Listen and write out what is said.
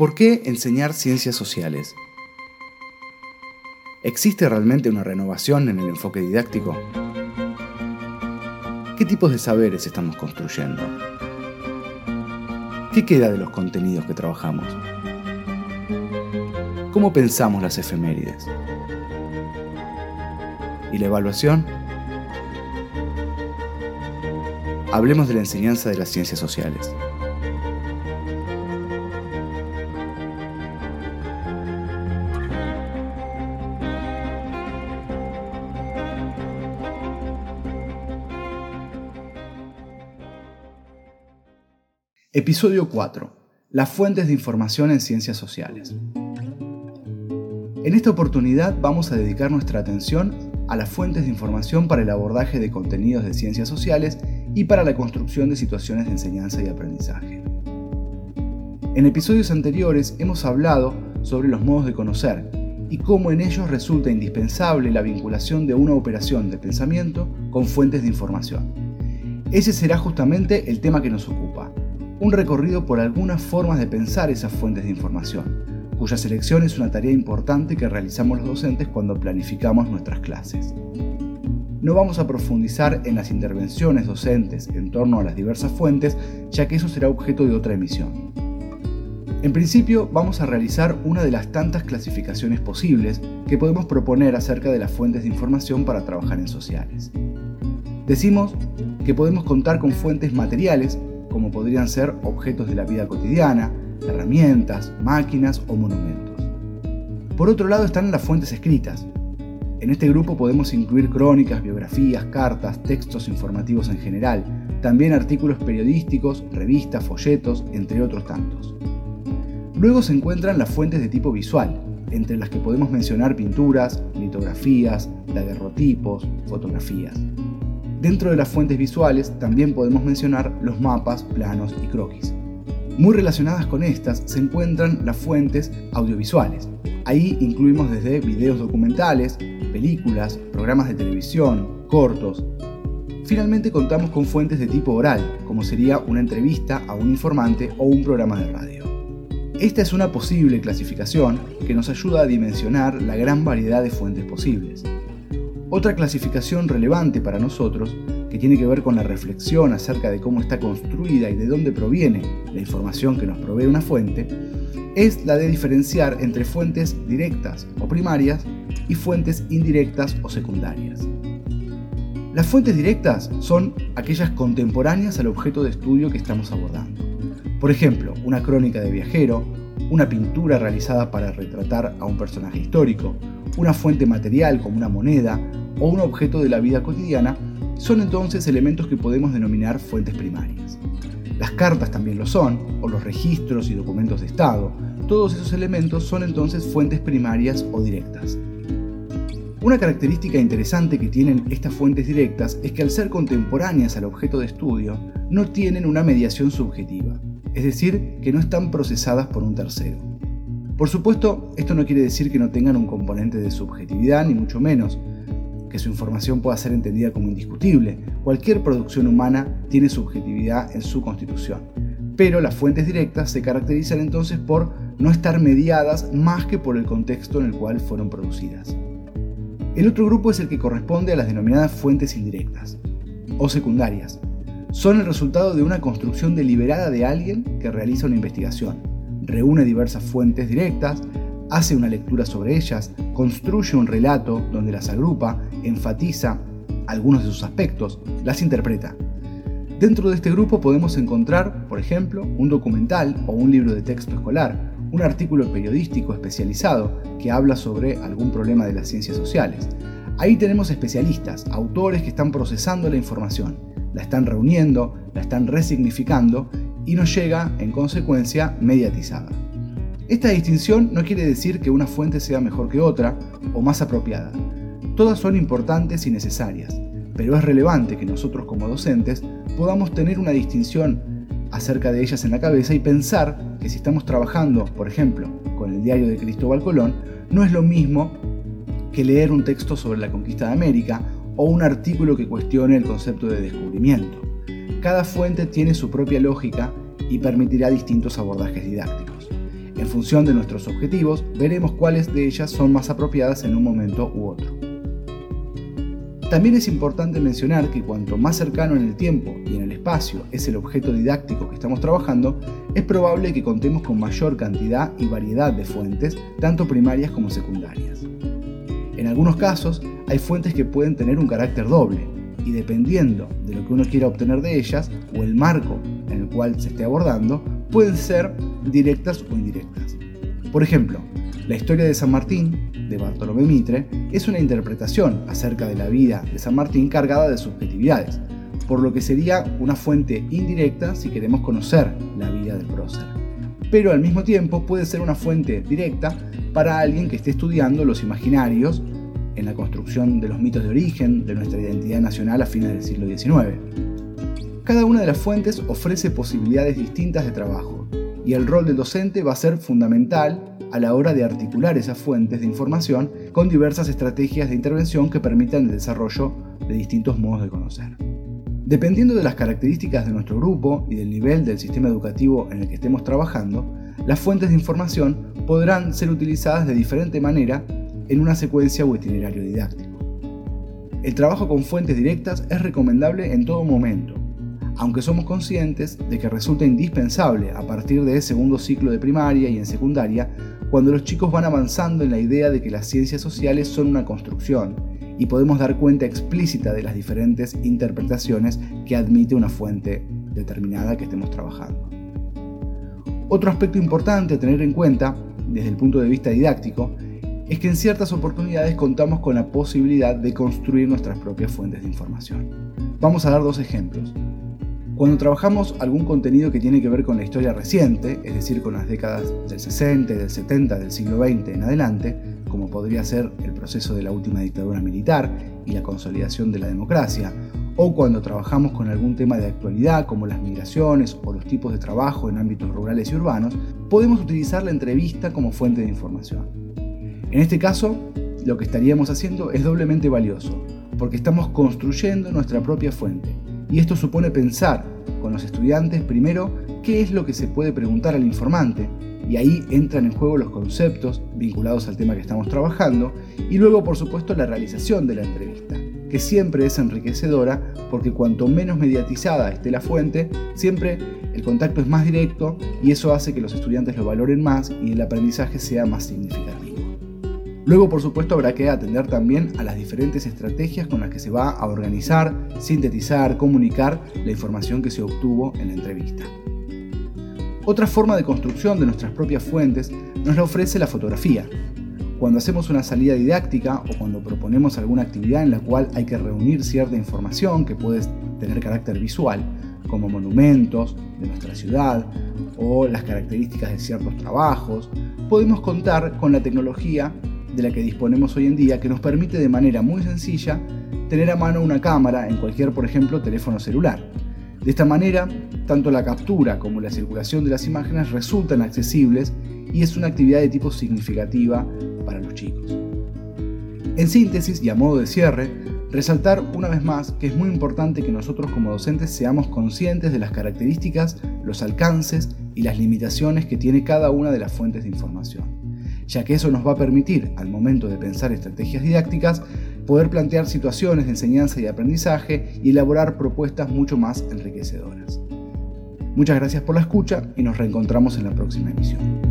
¿Por qué enseñar ciencias sociales? ¿Existe realmente una renovación en el enfoque didáctico? ¿Qué tipos de saberes estamos construyendo? ¿Qué queda de los contenidos que trabajamos? ¿Cómo pensamos las efemérides? ¿Y la evaluación? Hablemos de la enseñanza de las ciencias sociales. Episodio 4. Las fuentes de información en ciencias sociales. En esta oportunidad vamos a dedicar nuestra atención a las fuentes de información para el abordaje de contenidos de ciencias sociales y para la construcción de situaciones de enseñanza y aprendizaje. En episodios anteriores hemos hablado sobre los modos de conocer y cómo en ellos resulta indispensable la vinculación de una operación de pensamiento con fuentes de información. Ese será justamente el tema que nos ocupa, un recorrido por algunas formas de pensar esas fuentes de información, cuya selección es una tarea importante que realizamos los docentes cuando planificamos nuestras clases. No vamos a profundizar en las intervenciones docentes en torno a las diversas fuentes, ya que eso será objeto de otra emisión. En principio, vamos a realizar una de las tantas clasificaciones posibles que podemos proponer acerca de las fuentes de información para trabajar en sociales. Decimos que podemos contar con fuentes materiales como podrían ser objetos de la vida cotidiana, herramientas, máquinas o monumentos. Por otro lado están las fuentes escritas. En este grupo podemos incluir crónicas, biografías, cartas, textos informativos en general, también artículos periodísticos, revistas, folletos, entre otros tantos. Luego se encuentran las fuentes de tipo visual, entre las que podemos mencionar pinturas, litografías, daguerrotipos, fotografías. Dentro de las fuentes visuales también podemos mencionar los mapas, planos y croquis. Muy relacionadas con estas se encuentran las fuentes audiovisuales. Ahí incluimos desde videos documentales, películas, programas de televisión, cortos. Finalmente contamos con fuentes de tipo oral, como sería una entrevista a un informante o un programa de radio. Esta es una posible clasificación que nos ayuda a dimensionar la gran variedad de fuentes posibles. Otra clasificación relevante para nosotros, que tiene que ver con la reflexión acerca de cómo está construida y de dónde proviene la información que nos provee una fuente, es la de diferenciar entre fuentes directas o primarias y fuentes indirectas o secundarias. Las fuentes directas son aquellas contemporáneas al objeto de estudio que estamos abordando. Por ejemplo, una crónica de viajero, una pintura realizada para retratar a un personaje histórico, una fuente material como una moneda o un objeto de la vida cotidiana, son entonces elementos que podemos denominar fuentes primarias. Las cartas también lo son, o los registros y documentos de Estado. Todos esos elementos son entonces fuentes primarias o directas. Una característica interesante que tienen estas fuentes directas es que al ser contemporáneas al objeto de estudio, no tienen una mediación subjetiva, es decir, que no están procesadas por un tercero. Por supuesto, esto no quiere decir que no tengan un componente de subjetividad, ni mucho menos, que su información pueda ser entendida como indiscutible. Cualquier producción humana tiene subjetividad en su constitución. Pero las fuentes directas se caracterizan entonces por no estar mediadas más que por el contexto en el cual fueron producidas. El otro grupo es el que corresponde a las denominadas fuentes indirectas o secundarias. Son el resultado de una construcción deliberada de alguien que realiza una investigación, reúne diversas fuentes directas, hace una lectura sobre ellas, construye un relato donde las agrupa, enfatiza algunos de sus aspectos, las interpreta. Dentro de este grupo podemos encontrar, por ejemplo, un documental o un libro de texto escolar, un artículo periodístico especializado que habla sobre algún problema de las ciencias sociales. Ahí tenemos especialistas, autores que están procesando la información, la están reuniendo, la están resignificando y nos llega, en consecuencia, mediatizada. Esta distinción no quiere decir que una fuente sea mejor que otra o más apropiada. Todas son importantes y necesarias, pero es relevante que nosotros como docentes podamos tener una distinción acerca de ellas en la cabeza y pensar que si estamos trabajando, por ejemplo, con el diario de Cristóbal Colón, no es lo mismo que leer un texto sobre la conquista de América o un artículo que cuestione el concepto de descubrimiento. Cada fuente tiene su propia lógica y permitirá distintos abordajes didácticos. En función de nuestros objetivos, veremos cuáles de ellas son más apropiadas en un momento u otro. También es importante mencionar que cuanto más cercano en el tiempo y en el espacio es el objeto didáctico que estamos trabajando, es probable que contemos con mayor cantidad y variedad de fuentes, tanto primarias como secundarias. En algunos casos, hay fuentes que pueden tener un carácter doble, y dependiendo de lo que uno quiera obtener de ellas, o el marco en el cual se esté abordando, pueden ser directas o indirectas. Por ejemplo, la historia de San Martín, de Bartolomé Mitre, es una interpretación acerca de la vida de San Martín cargada de subjetividades, por lo que sería una fuente indirecta si queremos conocer la vida del prócer. Pero al mismo tiempo puede ser una fuente directa para alguien que esté estudiando los imaginarios en la construcción de los mitos de origen de nuestra identidad nacional a fines del siglo XIX. Cada una de las fuentes ofrece posibilidades distintas de trabajo, y el rol del docente va a ser fundamental a la hora de articular esas fuentes de información con diversas estrategias de intervención que permitan el desarrollo de distintos modos de conocer. Dependiendo de las características de nuestro grupo y del nivel del sistema educativo en el que estemos trabajando, las fuentes de información podrán ser utilizadas de diferente manera en una secuencia o itinerario didáctico. El trabajo con fuentes directas es recomendable en todo momento, aunque somos conscientes de que resulta indispensable a partir de segundo ciclo de primaria y en secundaria, cuando los chicos van avanzando en la idea de que las ciencias sociales son una construcción y podemos dar cuenta explícita de las diferentes interpretaciones que admite una fuente determinada que estemos trabajando. Otro aspecto importante a tener en cuenta, desde el punto de vista didáctico, es que en ciertas oportunidades contamos con la posibilidad de construir nuestras propias fuentes de información. Vamos a dar dos ejemplos. Cuando trabajamos algún contenido que tiene que ver con la historia reciente, es decir, con las décadas del 60 y del 70 del siglo XX en adelante, como podría ser el proceso de la última dictadura militar y la consolidación de la democracia, o cuando trabajamos con algún tema de actualidad como las migraciones o los tipos de trabajo en ámbitos rurales y urbanos, podemos utilizar la entrevista como fuente de información. En este caso, lo que estaríamos haciendo es doblemente valioso, porque estamos construyendo nuestra propia fuente. Y esto supone pensar con los estudiantes primero qué es lo que se puede preguntar al informante, y ahí entran en juego los conceptos vinculados al tema que estamos trabajando, y luego por supuesto la realización de la entrevista, que siempre es enriquecedora porque cuanto menos mediatizada esté la fuente, siempre el contacto es más directo y eso hace que los estudiantes lo valoren más y el aprendizaje sea más significativo. Luego, por supuesto, habrá que atender también a las diferentes estrategias con las que se va a organizar, sintetizar, comunicar la información que se obtuvo en la entrevista. Otra forma de construcción de nuestras propias fuentes nos la ofrece la fotografía. Cuando hacemos una salida didáctica o cuando proponemos alguna actividad en la cual hay que reunir cierta información que puede tener carácter visual, como monumentos de nuestra ciudad o las características de ciertos trabajos, podemos contar con la tecnología de la que disponemos hoy en día que nos permite de manera muy sencilla tener a mano una cámara en cualquier, por ejemplo, teléfono celular. De esta manera, tanto la captura como la circulación de las imágenes resultan accesibles y es una actividad de tipo significativa para los chicos. En síntesis y a modo de cierre, resaltar una vez más que es muy importante que nosotros como docentes seamos conscientes de las características, los alcances y las limitaciones que tiene cada una de las fuentes de información ya que eso nos va a permitir, al momento de pensar estrategias didácticas, poder plantear situaciones de enseñanza y aprendizaje y elaborar propuestas mucho más enriquecedoras. Muchas gracias por la escucha y nos reencontramos en la próxima emisión.